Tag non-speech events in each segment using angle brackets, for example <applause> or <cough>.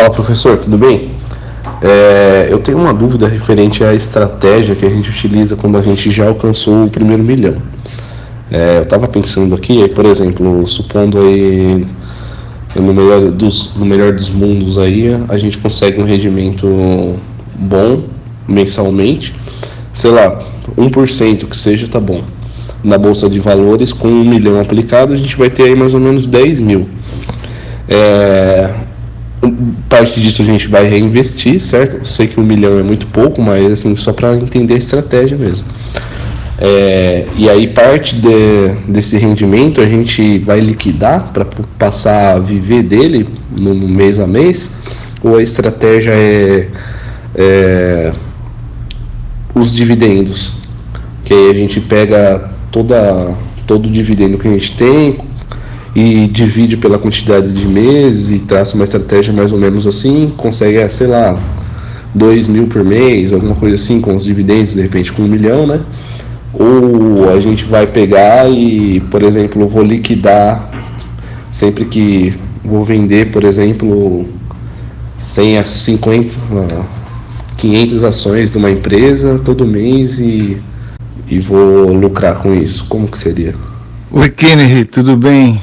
Fala professor, tudo bem? É, eu tenho uma dúvida referente à estratégia que a gente utiliza quando a gente já alcançou o primeiro milhão. É, eu estava pensando aqui, por exemplo, supondo aí no melhor dos, no melhor dos mundos aí, a gente consegue um rendimento bom mensalmente, sei lá, 1% que seja, tá bom. Na bolsa de valores, com um milhão aplicado, a gente vai ter aí mais ou menos 10 mil. É, parte disso a gente vai reinvestir, certo? Eu sei que um milhão é muito pouco, mas assim, só para entender a estratégia mesmo. É, e aí parte de, desse rendimento a gente vai liquidar para passar a viver dele no, mês a mês, ou a estratégia é, é os dividendos, que aí a gente pega toda, todo o dividendo que a gente tem, e divide pela quantidade de meses e traça uma estratégia mais ou menos assim, consegue, é, sei lá, 2 mil por mês, alguma coisa assim, com os dividendos, de repente com um milhão, né? Ou a gente vai pegar e, por exemplo, vou liquidar sempre que vou vender, por exemplo, 100 a 50, 500 ações de uma empresa todo mês e, e vou lucrar com isso. Como que seria? Oi, Kennedy, tudo bem?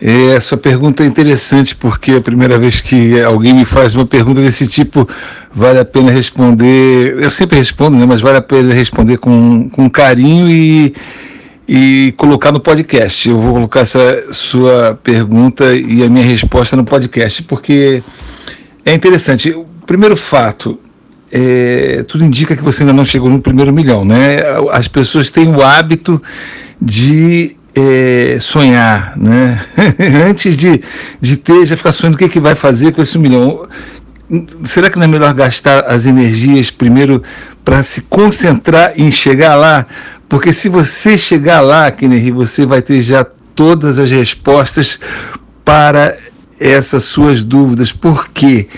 É, sua pergunta é interessante porque a primeira vez que alguém me faz uma pergunta desse tipo, vale a pena responder. Eu sempre respondo, né, mas vale a pena responder com, com carinho e, e colocar no podcast. Eu vou colocar essa sua pergunta e a minha resposta no podcast, porque é interessante. O primeiro fato, é, tudo indica que você ainda não chegou no primeiro milhão, né? As pessoas têm o hábito de é, sonhar, né? <laughs> Antes de, de ter, já ficar sonhando o que, é que vai fazer com esse milhão. Será que não é melhor gastar as energias primeiro para se concentrar em chegar lá? Porque se você chegar lá, Kennedy, você vai ter já todas as respostas para essas suas dúvidas. Por quê?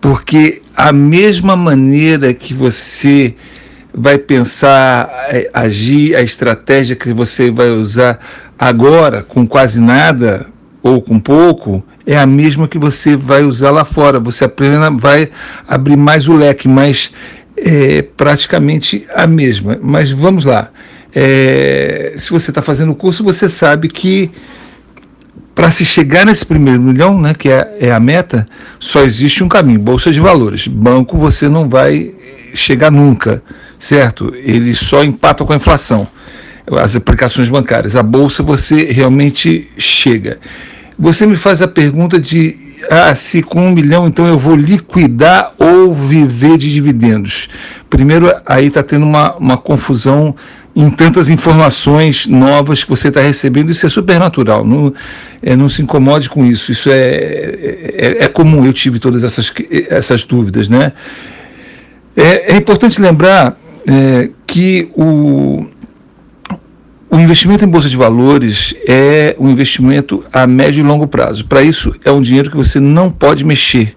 Porque a mesma maneira que você vai pensar, é, agir, a estratégia que você vai usar agora, com quase nada ou com pouco, é a mesma que você vai usar lá fora. Você apenas vai abrir mais o leque, mas é praticamente a mesma. Mas vamos lá. É, se você está fazendo o curso, você sabe que para se chegar nesse primeiro milhão, né, que é, é, a meta, só existe um caminho: bolsa de valores. Banco você não vai chegar nunca, certo? Ele só empata com a inflação. As aplicações bancárias. A bolsa você realmente chega. Você me faz a pergunta de ah, se com um milhão então eu vou liquidar ou viver de dividendos. Primeiro, aí está tendo uma, uma confusão em tantas informações novas que você está recebendo, isso é super natural, não, é, não se incomode com isso, isso é, é, é, comum, eu tive todas essas, essas dúvidas. Né? É, é importante lembrar é, que o, o investimento em bolsa de valores é um investimento a médio e longo prazo. Para isso, é um dinheiro que você não pode mexer.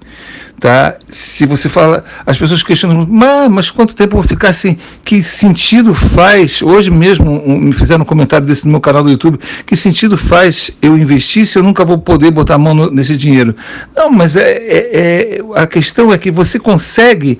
Tá? Se você fala, as pessoas questionam, mas, mas quanto tempo eu vou ficar assim? Que sentido faz? Hoje mesmo um, me fizeram um comentário desse no meu canal do YouTube. Que sentido faz eu investir se eu nunca vou poder botar a mão no, nesse dinheiro? Não, mas é, é, é, a questão é que você consegue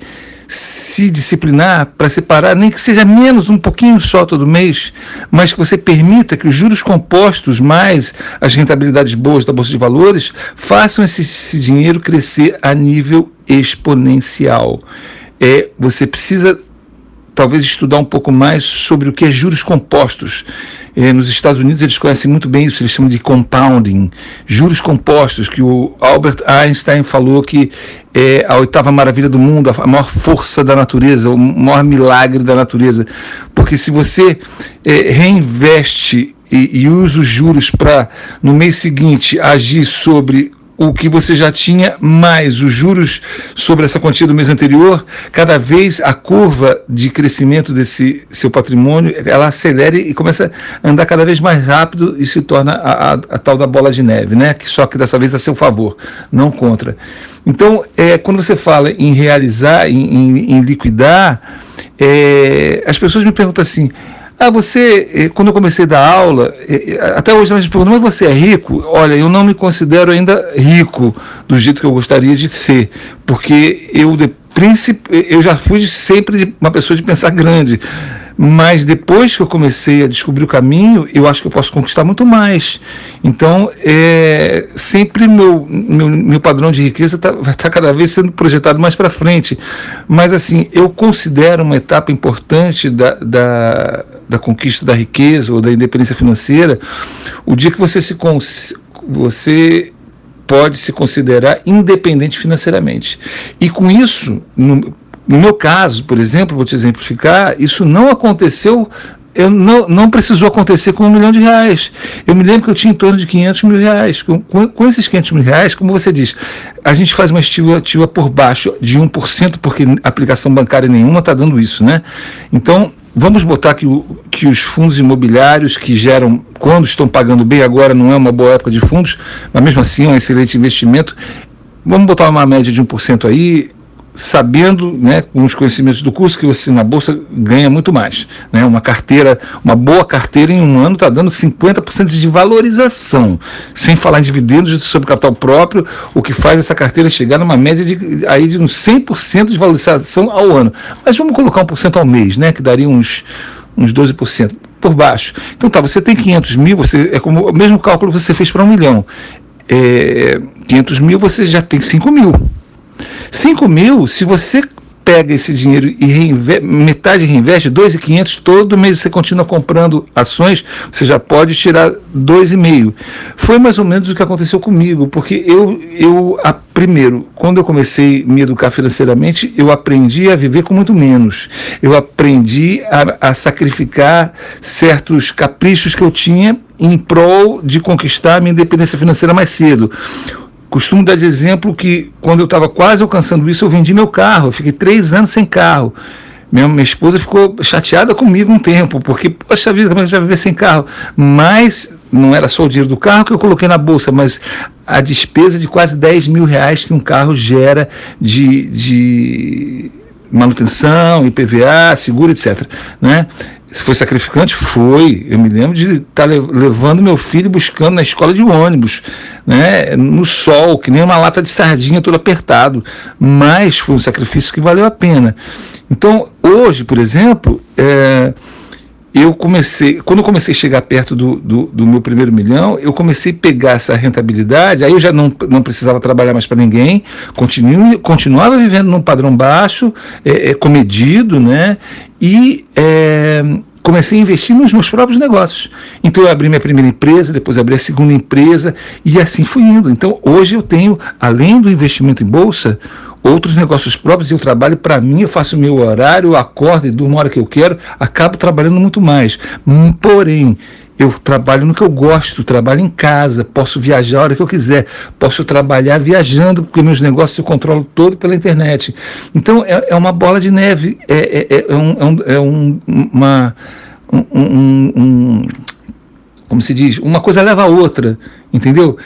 se disciplinar para separar, nem que seja menos um pouquinho só todo mês, mas que você permita que os juros compostos mais as rentabilidades boas da Bolsa de Valores façam esse, esse dinheiro crescer a nível exponencial. É, você precisa talvez estudar um pouco mais sobre o que é juros compostos. É, nos Estados Unidos eles conhecem muito bem isso, eles chamam de compounding, juros compostos, que o Albert Einstein falou que é a oitava maravilha do mundo, a maior força da natureza, o maior milagre da natureza. Porque se você é, reinveste e, e usa os juros para, no mês seguinte, agir sobre o que você já tinha, mais os juros sobre essa quantia do mês anterior, cada vez a curva de crescimento desse seu patrimônio, ela acelera e começa a andar cada vez mais rápido e se torna a, a, a tal da bola de neve, né? que só que dessa vez a seu favor, não contra. Então, é, quando você fala em realizar, em, em, em liquidar, é, as pessoas me perguntam assim, Ah, você, eh, quando eu comecei a dar aula, eh, eh, até hoje a gente pergunta, mas você é rico? Olha, eu não me considero ainda rico do jeito que eu gostaria de ser, porque eu, eu já fui sempre uma pessoa de pensar grande. Mas depois que eu comecei a descobrir o caminho, eu acho que eu posso conquistar muito mais. Então, é, sempre meu, meu, meu padrão de riqueza tá, vai estar tá cada vez sendo projetado mais para frente. Mas, assim, eu considero uma etapa importante da, da, da conquista da riqueza ou da independência financeira o dia que você se. Você pode se considerar independente financeiramente. E com isso, no, no meu caso, por exemplo, vou te exemplificar, isso não aconteceu eu não, não precisou acontecer com um milhão de reais. Eu me lembro que eu tinha em torno de 500 mil reais. Com, com, esses 500 mil reais, como você diz, a gente faz uma estimativa por baixo de 1%, porque aplicação bancária nenhuma está dando isso, né? Então, vamos botar que, o, que os fundos imobiliários que geram, quando estão pagando bem agora, não é uma boa época de fundos, mas mesmo assim é um excelente investimento. Vamos botar uma média de 1% aí, sabendo, né, com os conhecimentos do curso, que você na bolsa ganha muito mais. Né? Uma carteira, uma boa carteira em um ano está dando 50% de valorização, sem falar em dividendos sobre capital próprio, o que faz essa carteira chegar numa média de, aí de uns 100% de valorização ao ano. Mas vamos colocar 1% ao mês, né, que daria uns, uns 12% por baixo. Então tá, você tem 500 mil, você, é como o mesmo cálculo que você fez para um milhão. É, 500 mil, você já tem 5 mil. 5 mil, se você pega esse dinheiro e reinveste, metade reinveste, 2,500, todo mês você continua comprando ações, você já pode tirar 2,5. Foi mais ou menos o que aconteceu comigo, porque eu, eu a, primeiro, quando eu comecei a me educar financeiramente, eu aprendi a viver com muito menos. Eu aprendi a, a sacrificar certos caprichos que eu tinha em prol de conquistar a minha independência financeira mais cedo. Costumo dar de exemplo que quando eu estava quase alcançando isso, eu vendi meu carro. Eu fiquei três anos sem carro. Minha, minha esposa ficou chateada comigo um tempo, porque, poxa vida, como é que vai viver sem carro? Mas não era só o dinheiro do carro que eu coloquei na bolsa, mas a despesa de quase 10 mil reais que um carro gera de, de manutenção, IPVA, seguro, etc. Né? Se foi sacrificante, foi. Eu me lembro de estar tá levando meu filho buscando na escola de ônibus, né, no sol, que nem uma lata de sardinha todo apertado. Mas foi um sacrifício que valeu a pena. Então, hoje, por exemplo, é, eu comecei, quando eu comecei a chegar perto do, do, do, meu primeiro milhão, eu comecei a pegar essa rentabilidade, aí eu já não, não precisava trabalhar mais para ninguém, continue, continuava vivendo num padrão baixo, é, é, comedido, né? E é, comecei a investir nos meus próprios negócios. Então eu abri minha primeira empresa, depois abri a segunda empresa e assim fui indo. Então hoje eu tenho, além do investimento em bolsa, outros negócios próprios, eu trabalho para mim, eu faço o meu horário, acordo e durmo a hora que eu quero, acabo trabalhando muito mais. Hum, porém, eu trabalho no que eu gosto, trabalho em casa, posso viajar a hora que eu quiser, posso trabalhar viajando, porque meus negócios eu controlo todo pela internet. Então é, é uma bola de neve, é, é, é um, é, um, é um, uma. Um, um, como se diz? Uma coisa leva a outra, entendeu?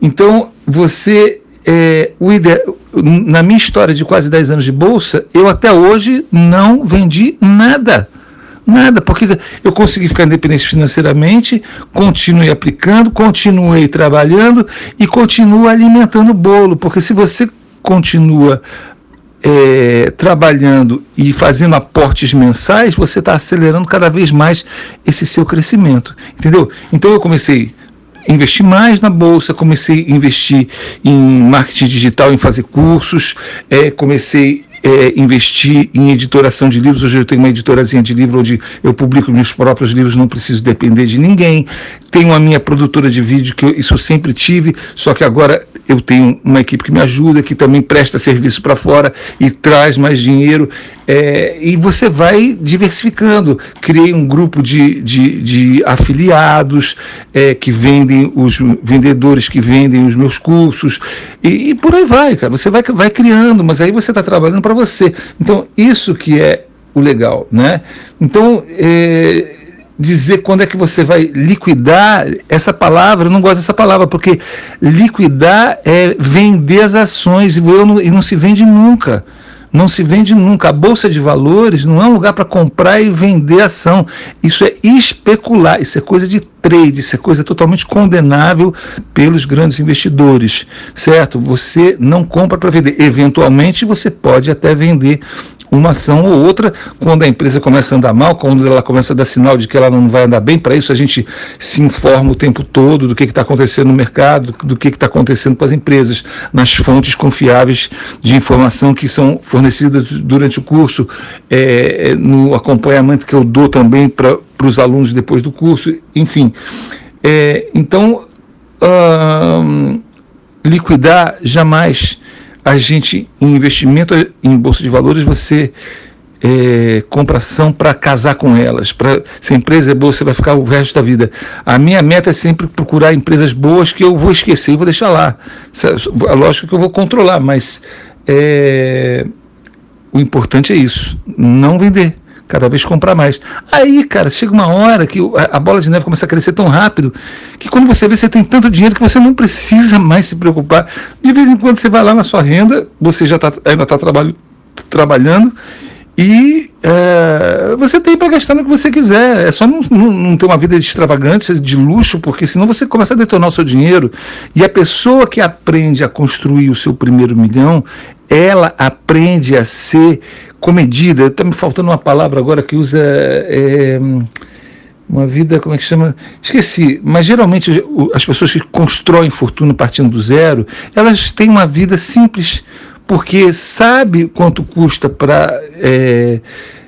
Então você. É, ide... Na minha história de quase 10 anos de bolsa, eu até hoje não vendi nada. Nada, porque eu consegui ficar independente financeiramente, continuei aplicando, continuei trabalhando e continuo alimentando o bolo, porque se você continua é, trabalhando e fazendo aportes mensais, você está acelerando cada vez mais esse seu crescimento, entendeu? Então eu comecei investir mais na bolsa, comecei a investir em marketing digital, em fazer cursos, é, comecei é, investir em editoração de livros. Hoje eu tenho uma editorazinha de livro onde eu publico meus próprios livros, não preciso depender de ninguém. Tenho a minha produtora de vídeo, que eu, isso eu sempre tive, só que agora eu tenho uma equipe que me ajuda, que também presta serviço para fora e traz mais dinheiro. É, e você vai diversificando. Criei um grupo de, de, de afiliados é, que vendem, os vendedores que vendem os meus cursos, e, e por aí vai, cara. Você vai, vai criando, mas aí você está trabalhando para você. Então, isso que é o legal, né? Então, é, dizer quando é que você vai liquidar, essa palavra, eu não gosto dessa palavra, porque liquidar é vender as ações e não, e não se vende nunca. Não se vende nunca. A bolsa de valores não é um lugar para comprar e vender ação. Isso é especular, isso é coisa de trade, isso é coisa totalmente condenável pelos grandes investidores, certo? Você não compra para vender. Eventualmente você pode até vender uma ação ou outra, quando a empresa começa a andar mal, quando ela começa a dar sinal de que ela não vai andar bem, para isso a gente se informa o tempo todo do que está acontecendo no mercado, do que está acontecendo com as empresas, nas fontes confiáveis de informação que são fornecidas durante o curso, é, é no acompanhamento que eu dou também para os alunos depois do curso, enfim. É, então, hum, liquidar jamais a gente, em investimento em bolsa de valores, você é, compra ação para casar com elas. Pra, se a empresa é boa, você vai ficar o resto da vida. A minha meta é sempre procurar empresas boas que eu vou esquecer e vou deixar lá. É lógico que eu vou controlar, mas é, o importante é isso: não vender cada vez comprar mais. Aí, cara, chega uma hora que a bola de neve começa a crescer tão rápido que quando você vê, você tem tanto dinheiro que você não precisa mais se preocupar. De vez em quando você vai lá na sua renda, você já tá, ainda está trabalho, trabalhando e é, você tem para gastar no que você quiser. É só não, não, não, ter uma vida de extravagante, de luxo, porque senão você começa a detonar o seu dinheiro. E a pessoa que aprende a construir o seu primeiro milhão, ela aprende a ser comedida. Está me faltando uma palavra agora que usa. É, uma vida, como é que chama? Esqueci, mas geralmente as pessoas que constroem fortuna partindo do zero, elas têm uma vida simples, porque sabe quanto custa para é,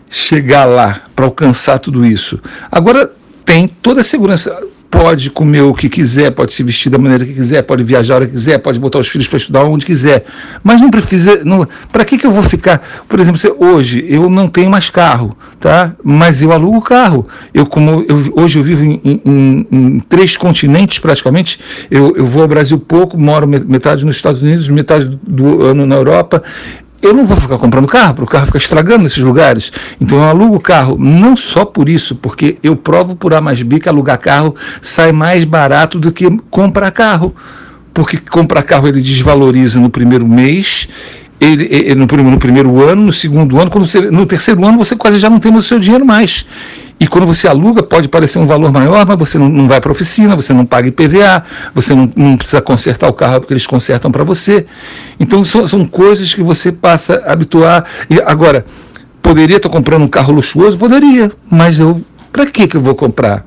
chegar lá, para alcançar tudo isso. Agora tem toda a segurança pode comer o que quiser, pode se vestir da maneira que quiser, pode viajar a hora que quiser, pode botar os filhos para estudar onde quiser. Mas não precisa. Para que, que eu vou ficar? Por exemplo, hoje eu não tenho mais carro, tá? Mas eu alugo carro. Eu, como eu, hoje eu vivo em, em, em, três continentes praticamente. Eu, eu vou ao Brasil pouco, moro metade nos Estados Unidos, metade do ano na Europa eu não vou ficar comprando carro, para o carro ficar estragando nesses lugares. Então eu alugo carro, não só por isso, porque eu provo por A mais B que alugar carro sai mais barato do que comprar carro. Porque comprar carro ele desvaloriza no primeiro mês ele, ele, no, no, primeiro ano, no segundo ano, quando você, no terceiro ano você quase já não tem o seu dinheiro mais. E quando você aluga, pode parecer um valor maior, mas você não, não vai para a oficina, você não paga IPVA, você não, não precisa consertar o carro porque eles consertam para você. Então são, são coisas que você passa a habituar. E agora, poderia estar comprando um carro luxuoso? Poderia, mas eu para que eu vou comprar?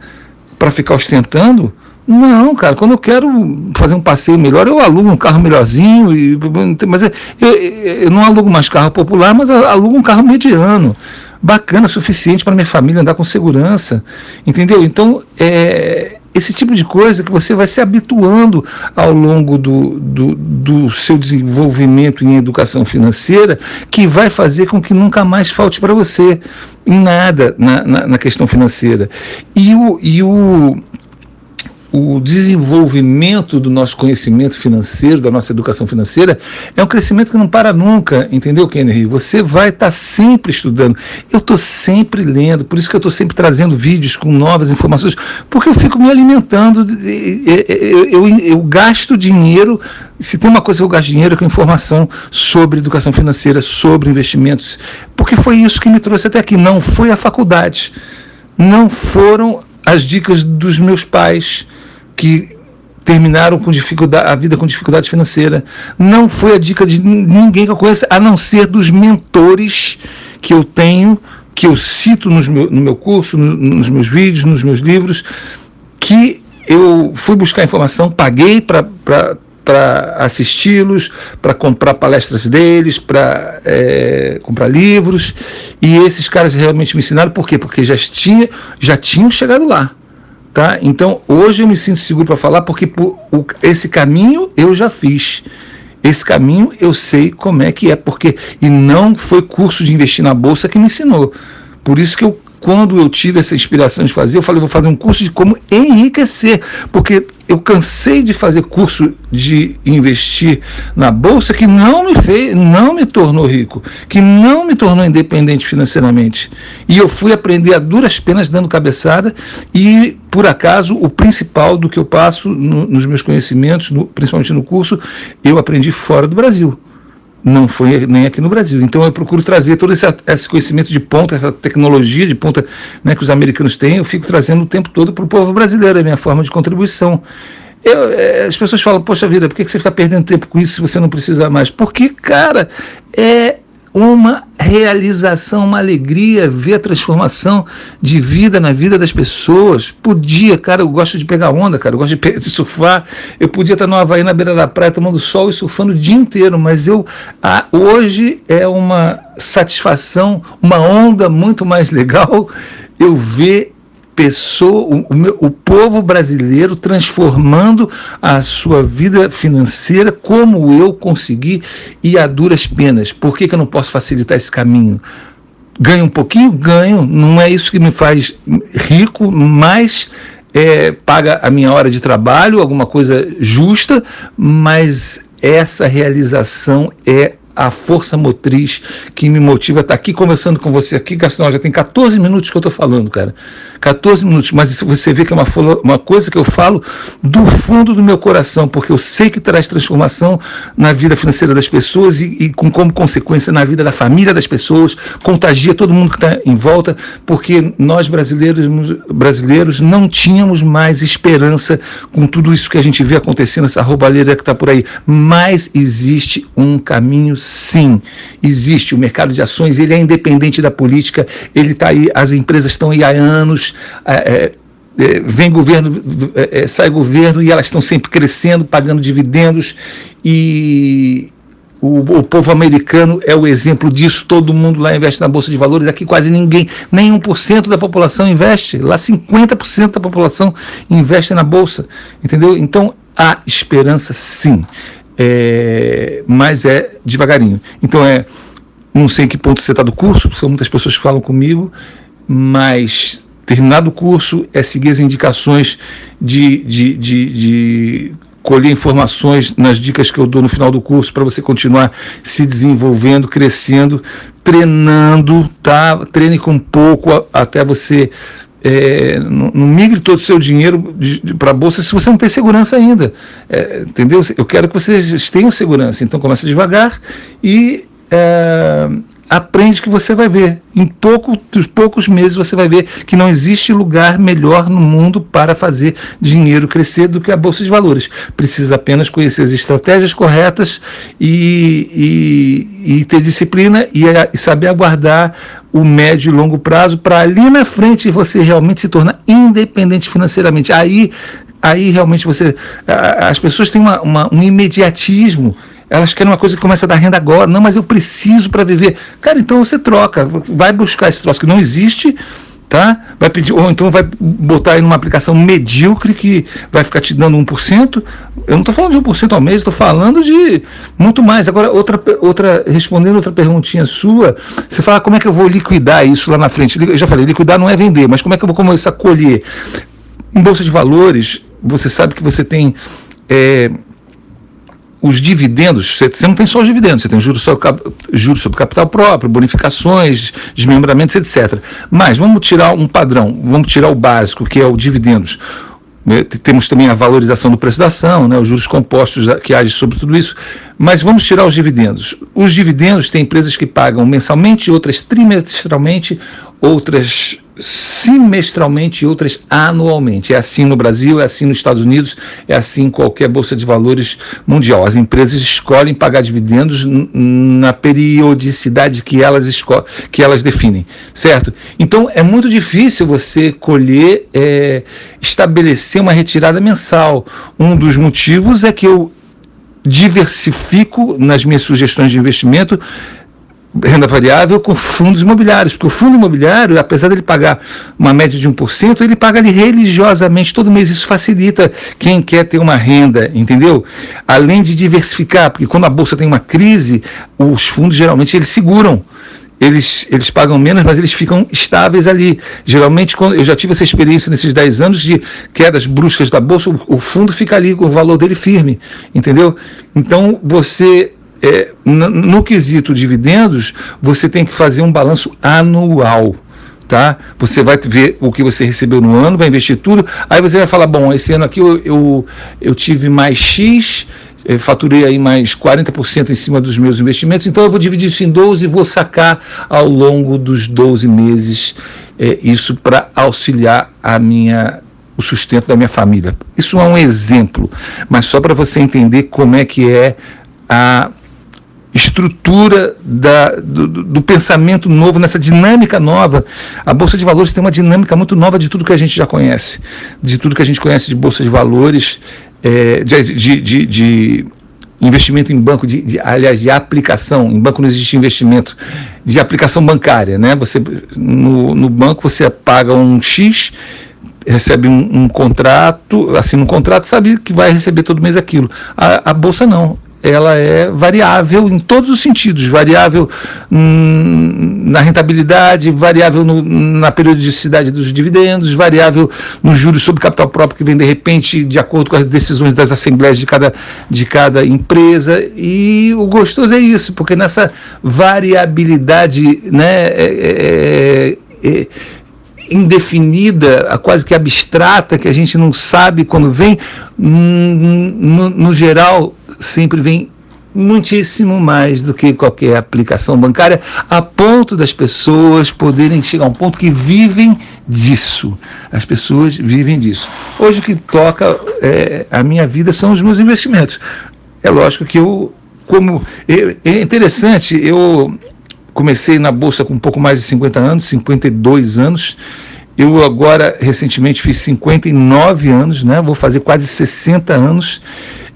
Para ficar ostentando? Não, cara, quando eu quero fazer um passeio melhor, eu alugo um carro melhorzinho, e, mas eu, eu, eu não alugo mais carro popular, mas alugo um carro mediano bacana, suficiente para minha família andar com segurança, entendeu? Então, é, esse tipo de coisa que você vai se habituando ao longo do, do, do, seu desenvolvimento em educação financeira, que vai fazer com que nunca mais falte para você em nada na, na, na, questão financeira. E o, e o o desenvolvimento do nosso conhecimento financeiro, da nossa educação financeira, é um crescimento que não para nunca, entendeu, Kennedy? Você vai estar tá sempre estudando. Eu estou sempre lendo, por isso que eu estou sempre trazendo vídeos com novas informações, porque eu fico me alimentando, eu, eu, eu gasto dinheiro, se tem uma coisa que eu gasto dinheiro é com informação sobre educação financeira, sobre investimentos, porque foi isso que me trouxe até aqui, não foi a faculdade, não foram as dicas dos meus pais, que terminaram com dificuldade, a vida com dificuldade financeira. Não foi a dica de ninguém que eu conheço, a não ser dos mentores que eu tenho, que eu cito nos meu, no meu curso, no, nos meus vídeos, nos meus livros, que eu fui buscar informação, paguei para para assisti-los, para comprar palestras deles, para é, comprar livros. E esses caras realmente me ensinaram, por quê? Porque já, tinha, já tinham chegado lá. Tá? Então, hoje eu me sinto seguro para falar porque por, o, esse caminho eu já fiz. Esse caminho eu sei como é que é, porque e não foi curso de investir na bolsa que me ensinou. Por isso que eu quando eu tive essa inspiração de fazer, eu falei, vou fazer um curso de como enriquecer, porque eu cansei de fazer curso de investir na bolsa que não me fez, não me tornou rico, que não me tornou independente financeiramente. E eu fui aprender a duras penas dando cabeçada e, por acaso, o principal do que eu passo no, nos meus conhecimentos, no, principalmente no curso, eu aprendi fora do Brasil não foi nem aqui no Brasil. Então eu procuro trazer todo esse, esse conhecimento de ponta, essa tecnologia de ponta né, que os americanos têm, eu fico trazendo o tempo todo para o povo brasileiro, é a minha forma de contribuição. Eu, é, as pessoas falam, poxa vida, por que você fica perdendo tempo com isso se você não precisa mais? Porque, cara, é uma realização, uma alegria ver a transformação de vida na vida das pessoas. Podia, cara, eu gosto de pegar onda, cara, eu gosto de, <laughs> surfar. Eu podia estar no Havaí, na beira da praia, tomando sol e surfando o dia inteiro, mas eu hoje é uma satisfação, uma onda muito mais legal eu ver pessoa, o, o, povo brasileiro transformando a sua vida financeira como eu consegui e a duras penas. Por que, que eu não posso facilitar esse caminho? Ganho um pouquinho? Ganho. Não é isso que me faz rico, mas é, paga a minha hora de trabalho, alguma coisa justa, mas essa realização é a força motriz que me motiva a estar aqui conversando com você aqui, Gastão. Já tem 14 minutos que eu estou falando, cara. 14 minutos, mas você vê que é uma, uma coisa que eu falo do fundo do meu coração, porque eu sei que traz transformação na vida financeira das pessoas e, e com como consequência na vida da família das pessoas, contagia todo mundo que está em volta, porque nós brasileiros, brasileiros não tínhamos mais esperança com tudo isso que a gente vê acontecendo, essa roubalheira que está por aí. Mas existe um caminho Sim, existe. O mercado de ações ele é independente da política, ele está aí, as empresas estão aí há anos. É, é, vem governo, é, é, sai governo e elas estão sempre crescendo, pagando dividendos e o, o, povo americano é o exemplo disso. Todo mundo lá investe na bolsa de valores. Aqui quase ninguém, nem 1% da população investe. Lá 50% da população investe na bolsa, entendeu? Então há esperança, sim é, mas é devagarinho. Então é, não sei em que ponto você está do curso, são muitas pessoas que falam comigo, mas terminado o curso é seguir as indicações de, de, de, de colher informações nas dicas que eu dou no final do curso para você continuar se desenvolvendo, crescendo, treinando, tá? Treine com pouco até você é, não, não, migre todo o seu dinheiro para a bolsa se você não tem segurança ainda. É, entendeu? Eu quero que vocês tenham segurança. Então começa devagar e é, aprende que você vai ver. Em pouco, poucos meses você vai ver que não existe lugar melhor no mundo para fazer dinheiro crescer do que a Bolsa de Valores. Precisa apenas conhecer as estratégias corretas e, e, e ter disciplina e, e saber aguardar o médio e longo prazo para ali na frente você realmente se tornar independente financeiramente. Aí, aí realmente você. As pessoas têm uma, uma, um imediatismo. Elas querem uma coisa que começa a dar renda agora. Não, mas eu preciso para viver. Cara, então você troca. Vai buscar esse troço que não existe tá? Vai pedir, ou então vai botar aí numa aplicação medíocre que vai ficar te dando 1%. Eu não estou falando de 1% ao mês, estou falando de muito mais. Agora, outra, outra, respondendo outra perguntinha sua, você fala como é que eu vou liquidar isso lá na frente? Eu já falei, liquidar não é vender, mas como é que eu vou começar a colher? Em Bolsa de Valores, você sabe que você tem. É, os dividendos, você não tem só os dividendos, você tem juros sobre, juros sobre capital próprio, bonificações, desmembramentos, etc. Mas vamos tirar um padrão, vamos tirar o básico, que é o dividendos. Né, temos também a valorização do preço da ação, né, os juros compostos que agem sobre tudo isso. Mas vamos tirar os dividendos. Os dividendos tem empresas que pagam mensalmente, outras trimestralmente, outras semestralmente e outras anualmente. É assim no Brasil, é assim nos Estados Unidos, é assim em qualquer bolsa de valores mundial. As empresas escolhem pagar dividendos na periodicidade que elas que elas definem, certo? Então é muito difícil você colher, é, estabelecer uma retirada mensal. Um dos motivos é que eu diversifico nas minhas sugestões de investimento renda variável com fundos imobiliários, porque o fundo imobiliário, apesar dele pagar uma média de 1%, ele paga ali religiosamente todo mês. Isso facilita quem quer ter uma renda, entendeu? Além de diversificar, porque quando a bolsa tem uma crise, os fundos geralmente eles seguram. Eles, eles pagam menos, mas eles ficam estáveis ali. Geralmente, quando eu já tive essa experiência nesses 10 anos de quedas bruscas da bolsa, o, o fundo fica ali com o valor dele firme, entendeu? Então, você é, no, quesito dividendos, você tem que fazer um balanço anual. Tá? Você vai ver o que você recebeu no ano, vai investir tudo, aí você vai falar, bom, esse ano aqui eu, eu, eu tive mais X, eh, faturei aí mais 40% em cima dos meus investimentos, então eu vou dividir isso em 12 e vou sacar ao longo dos 12 meses eh, isso para auxiliar a minha o sustento da minha família. Isso é um exemplo, mas só para você entender como é que é a estrutura da, do, do, pensamento novo, nessa dinâmica nova. A Bolsa de Valores tem uma dinâmica muito nova de tudo que a gente já conhece, de tudo que a gente conhece de Bolsa de Valores, é, de, de, de, de, investimento em banco, de, de, aliás, de aplicação. Em banco não existe investimento, de aplicação bancária. Né? Você, no, no banco você paga um X recebe um, um, contrato, assina um contrato, sabe que vai receber todo mês aquilo. A, a bolsa não ela é variável em todos os sentidos, variável hum, na rentabilidade, variável no, na periodicidade dos dividendos, variável nos juros sobre capital próprio que vem de repente de acordo com as decisões das assembleias de cada, de cada empresa. E o gostoso é isso, porque nessa variabilidade né, é, é, é, indefinida, quase que abstrata, que a gente não sabe quando vem, hum, no, no geral, sempre vem muitíssimo mais do que qualquer aplicação bancária, a ponto das pessoas poderem chegar a um ponto que vivem disso. As pessoas vivem disso. Hoje o que toca é, a minha vida são os meus investimentos. É lógico que eu, como. É, é interessante, eu comecei na bolsa com um pouco mais de 50 anos, 52 anos. Eu agora recentemente fiz 59 anos, né? Vou fazer quase 60 anos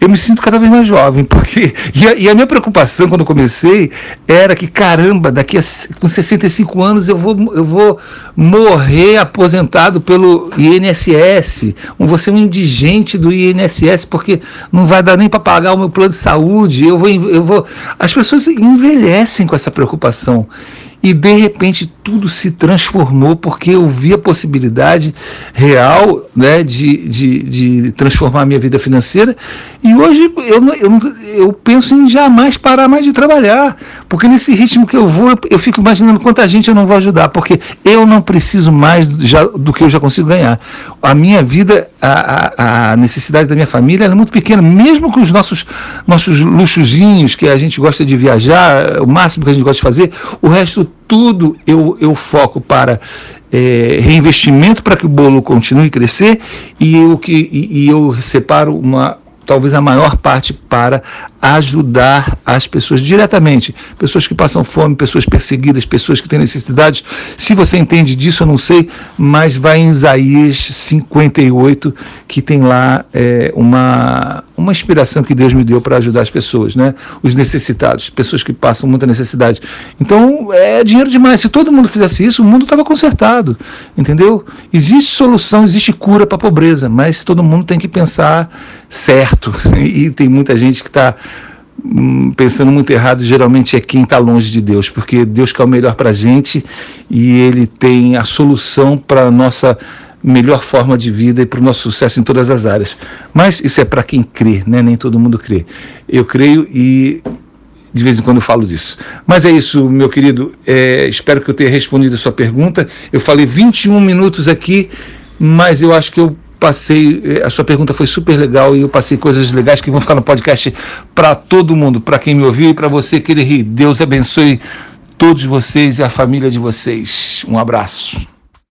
eu me sinto cada vez mais jovem, porque. E a, e a minha preocupação quando comecei era que, caramba, daqui a com 65 anos eu vou, eu vou morrer aposentado pelo INSS, vou ser um indigente do INSS, porque não vai dar nem para pagar o meu plano de saúde. Eu vou, eu vou. As pessoas envelhecem com essa preocupação. E de repente tudo se transformou porque eu vi a possibilidade real né, de, de, de transformar a minha vida financeira. E hoje eu, eu, eu penso em jamais parar mais de trabalhar. Porque nesse ritmo que eu vou, eu, eu fico imaginando quanta gente eu não vou ajudar. Porque eu não preciso mais já, do que eu já consigo ganhar. A minha vida, a, a, a necessidade da minha família é muito pequena. Mesmo com os nossos, nossos luxozinhos que a gente gosta de viajar, o máximo que a gente gosta de fazer, o resto tudo eu, eu foco para é, reinvestimento para que o bolo continue a crescer e eu, que, e, e eu separo uma, talvez a maior parte para ajudar as pessoas diretamente, pessoas que passam fome, pessoas perseguidas, pessoas que têm necessidades. Se você entende disso, eu não sei, mas vai em Isaías 58, que tem lá é, uma, uma inspiração que Deus me deu para ajudar as pessoas, né? Os necessitados, pessoas que passam muita necessidade. Então, é dinheiro demais. Se todo mundo fizesse isso, o mundo estava consertado, entendeu? Existe solução, existe cura para a pobreza, mas todo mundo tem que pensar certo. <laughs> E tem muita gente que está pensando muito errado, geralmente é quem está longe de Deus, porque Deus quer o melhor para a gente e Ele tem a solução para a nossa melhor forma de vida e para o nosso sucesso em todas as áreas. Mas isso é para quem crê, né? nem todo mundo crê. Eu creio e de vez em quando eu falo disso. Mas é isso, meu querido. É, espero que eu tenha respondido a sua pergunta. Eu falei 21 minutos aqui, mas eu acho que eu passei, eh, a sua pergunta foi super legal e eu passei coisas legais que vão ficar no podcast para todo mundo, para quem me ouviu e para você que ele ri. Deus abençoe todos vocês e a família de vocês. Um abraço.